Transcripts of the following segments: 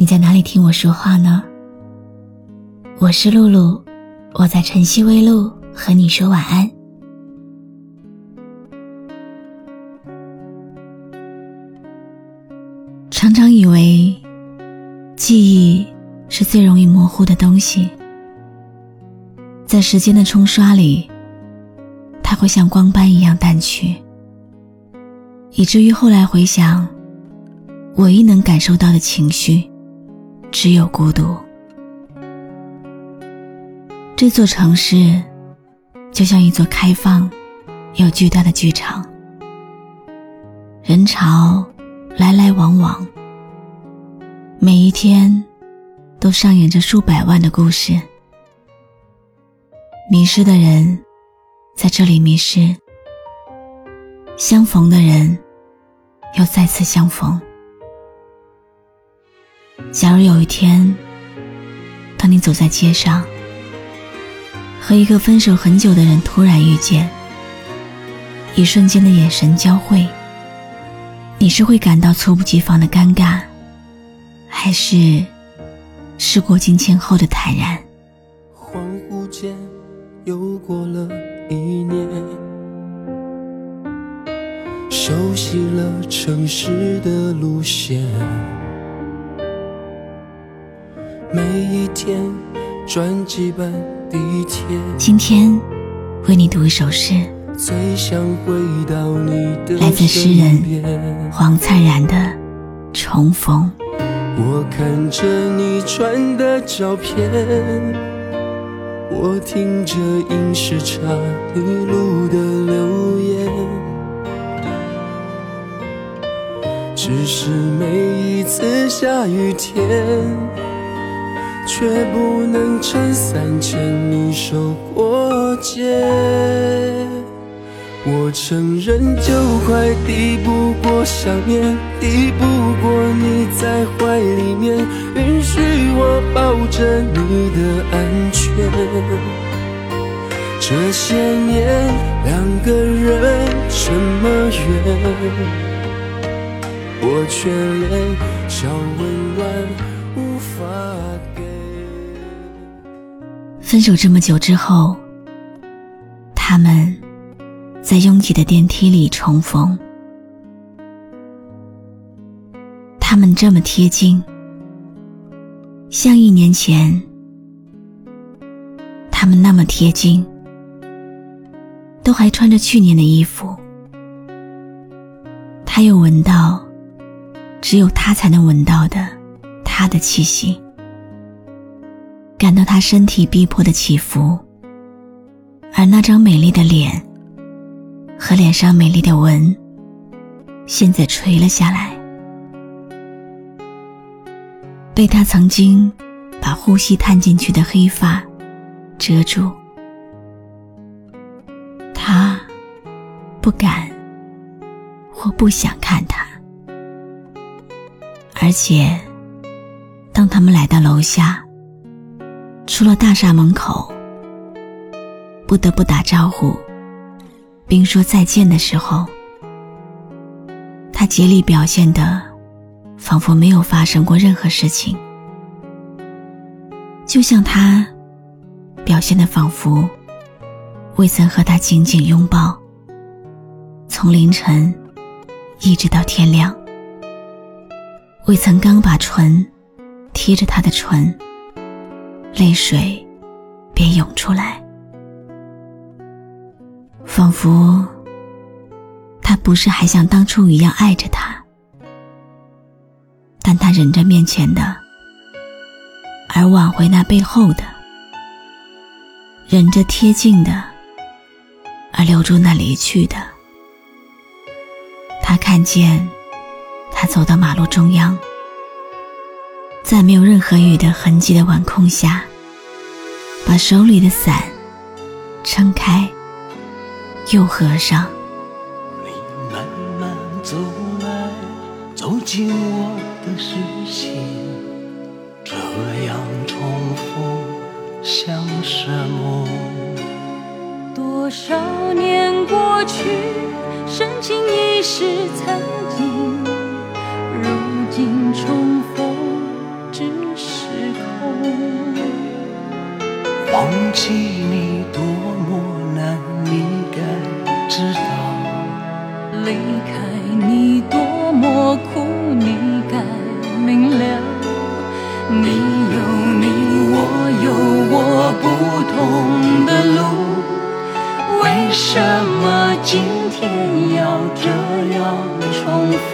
你在哪里听我说话呢？我是露露，我在晨曦微露和你说晚安。常常以为记忆是最容易模糊的东西，在时间的冲刷里，它会像光斑一样淡去，以至于后来回想。唯一能感受到的情绪，只有孤独。这座城市，就像一座开放又巨大的剧场，人潮来来往往，每一天都上演着数百万的故事。迷失的人在这里迷失，相逢的人又再次相逢。假如有一天，当你走在街上，和一个分手很久的人突然遇见，一瞬间的眼神交汇，你是会感到猝不及防的尴尬，还是事过境迁后的坦然？恍惚间又过了一年，熟悉了城市的路线。每一天转几班地铁。今天为你读一首诗，最想回到你的来自诗人黄灿然的《重逢》。我看着你传的照片，我听着影视差你录的留言，只是每一次下雨天。却不能撑伞牵你手过街。我承认，就快抵不过想念，抵不过你在怀里面，允许我抱着你的安全。这些年，两个人这么远，我却连小温暖。无法分手这么久之后，他们在拥挤的电梯里重逢。他们这么贴近，像一年前；他们那么贴近，都还穿着去年的衣服。他又闻到，只有他才能闻到的他的气息。感到他身体逼迫的起伏，而那张美丽的脸和脸上美丽的纹，现在垂了下来，被他曾经把呼吸探进去的黑发遮住。他不敢或不想看他，而且当他们来到楼下。出了大厦门口，不得不打招呼，并说再见的时候，他竭力表现的，仿佛没有发生过任何事情，就像他表现的仿佛未曾和他紧紧拥抱，从凌晨一直到天亮，未曾刚把唇贴着他的唇。泪水便涌出来，仿佛他不是还像当初一样爱着他，但他忍着面前的，而挽回那背后的；忍着贴近的，而留住那离去的。他看见他走到马路中央，在没有任何雨的痕迹的晚空下，把手里的伞撑开又合上。你慢慢走来，走进我的视线，这样重复像什么？多少年过去，深情已是曾经，如今重今天要这样重逢？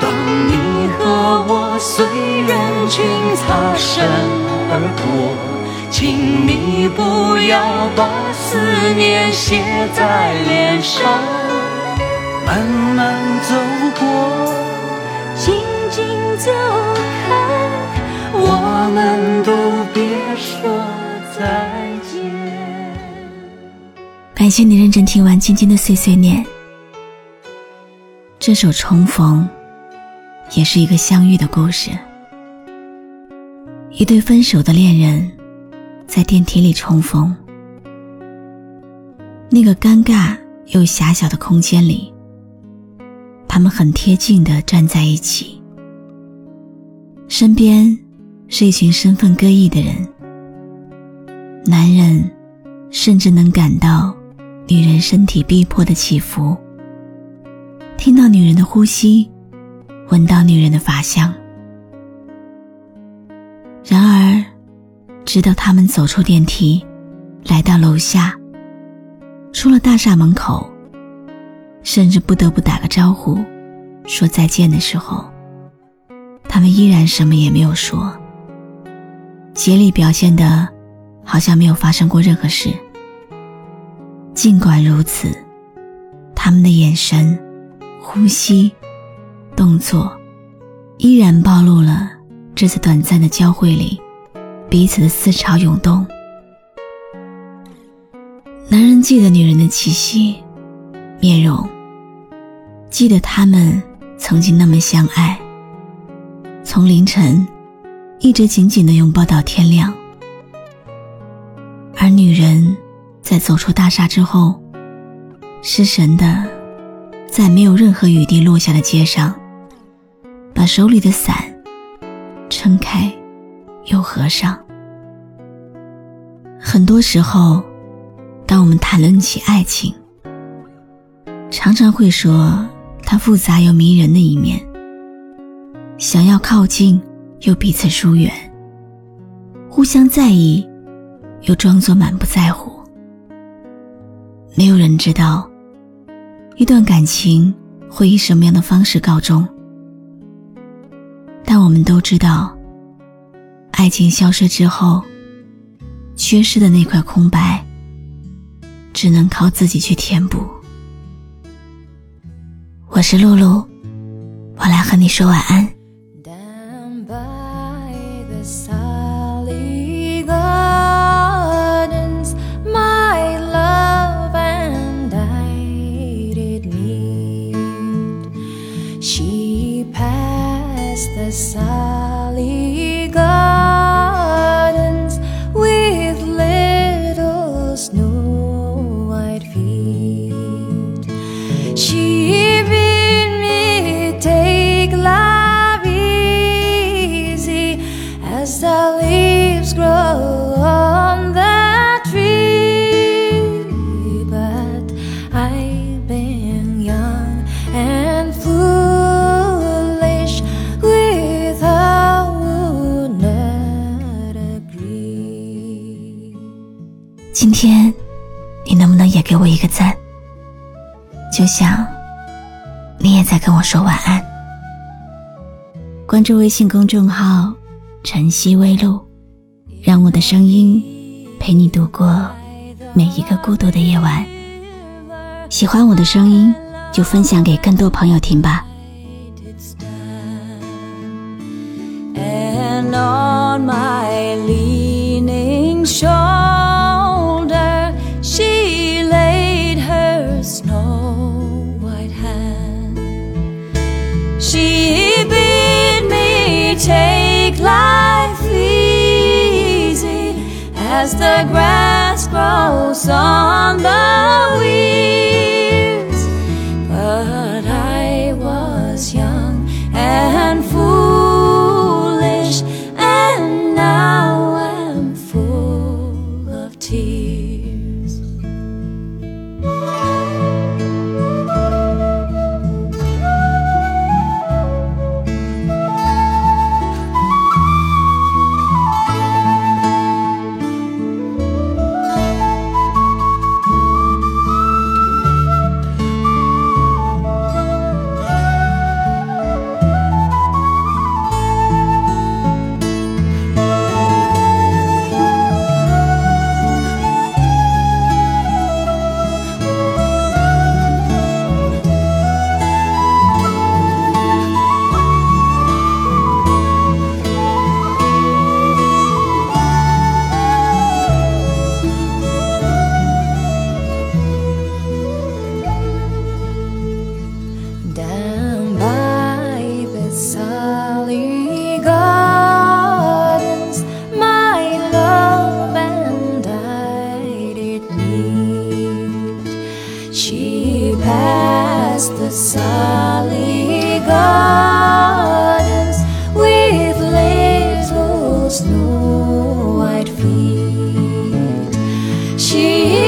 当你和我随人群擦身而过。请你不要把思念写在脸上，慢慢走过，静静走开，感谢你认真听完今天的碎碎念。这首《重逢》也是一个相遇的故事，一对分手的恋人。在电梯里重逢，那个尴尬又狭小的空间里，他们很贴近的站在一起。身边是一群身份各异的人，男人甚至能感到女人身体逼迫的起伏，听到女人的呼吸，闻到女人的发香。然而。直到他们走出电梯，来到楼下，出了大厦门口，甚至不得不打个招呼，说再见的时候，他们依然什么也没有说，竭力表现的，好像没有发生过任何事。尽管如此，他们的眼神、呼吸、动作，依然暴露了这次短暂的交汇里。彼此的思潮涌动，男人记得女人的气息、面容，记得他们曾经那么相爱，从凌晨一直紧紧的拥抱到天亮。而女人在走出大厦之后，失神的在没有任何雨滴落下的街上，把手里的伞撑开。又合上。很多时候，当我们谈论起爱情，常常会说它复杂又迷人的一面。想要靠近，又彼此疏远；互相在意，又装作满不在乎。没有人知道，一段感情会以什么样的方式告终，但我们都知道。爱情消失之后，缺失的那块空白，只能靠自己去填补。我是露露，我来和你说晚安。今天，你能不能也给我一个赞？就像，你也在跟我说晚安。关注微信公众号“晨曦微露”，让我的声音陪你度过每一个孤独的夜晚。喜欢我的声音，就分享给更多朋友听吧。And on my leave as the grass grows on the weeds. But I was young and foolish. white feet. She